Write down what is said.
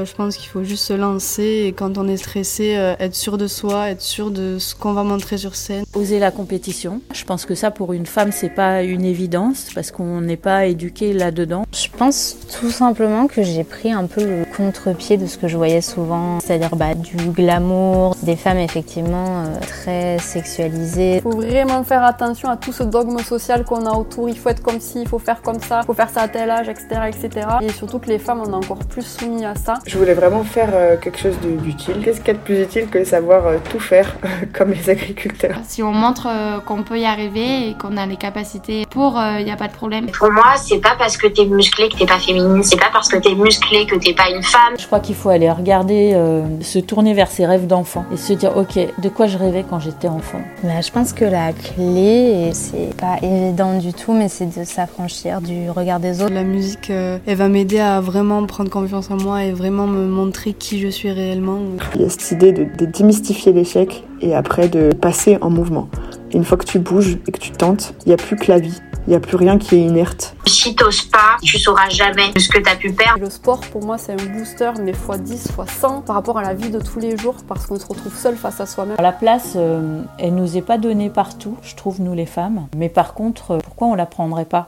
Euh, je pense qu'il faut juste se lancer et quand on est stressé, euh, être sûr de soi, être sûr de ce qu'on va montrer sur scène. Oser la compétition. Je pense que ça pour une femme c'est pas une évidence parce qu'on n'est pas éduqué là-dedans. Je pense tout simplement que j'ai pris un peu le contre-pied de ce que je voyais souvent, c'est-à-dire bah, du glamour, des femmes effectivement euh, très sexualisées. Il faut vraiment faire attention à tout ce dogme social qu'on a autour. Il faut être comme ci, il faut faire comme ça, il faut faire ça à tel âge, etc., etc. Et surtout que les femmes on est encore plus soumis à ça. Je voulais vraiment faire euh, quelque chose d'utile. Qu'est-ce qu'il y a de plus utile que savoir euh, tout faire comme les agriculteurs? Si on montre euh, qu'on peut y arriver et qu'on a les capacités pour, il n'y a pas de problème. Pour moi, c'est pas parce que t'es musclé que t'es pas féminine, c'est pas parce que t'es musclé que t'es pas une femme. Je crois qu'il faut aller regarder, se tourner vers ses rêves d'enfant et se dire ok, de quoi je rêvais quand j'étais enfant. Bah, je pense que la clé, c'est pas évident du tout, mais c'est de s'affranchir du regard des autres. La musique, elle va m'aider à vraiment prendre confiance en moi et vraiment me montrer qui je suis réellement. Il y a cette idée de, de démystifier l'échec et après de passer en mouvement. Une fois que tu bouges et que tu tentes, il n'y a plus que la vie. Il n'y a plus rien qui est inerte. Si t'oses pas, tu sauras jamais ce que t'as pu perdre. Le sport, pour moi, c'est un booster, mais x 10, x 100 par rapport à la vie de tous les jours, parce qu'on se retrouve seul face à soi-même. La place, euh, elle nous est pas donnée partout, je trouve, nous les femmes. Mais par contre, euh, pourquoi on la prendrait pas?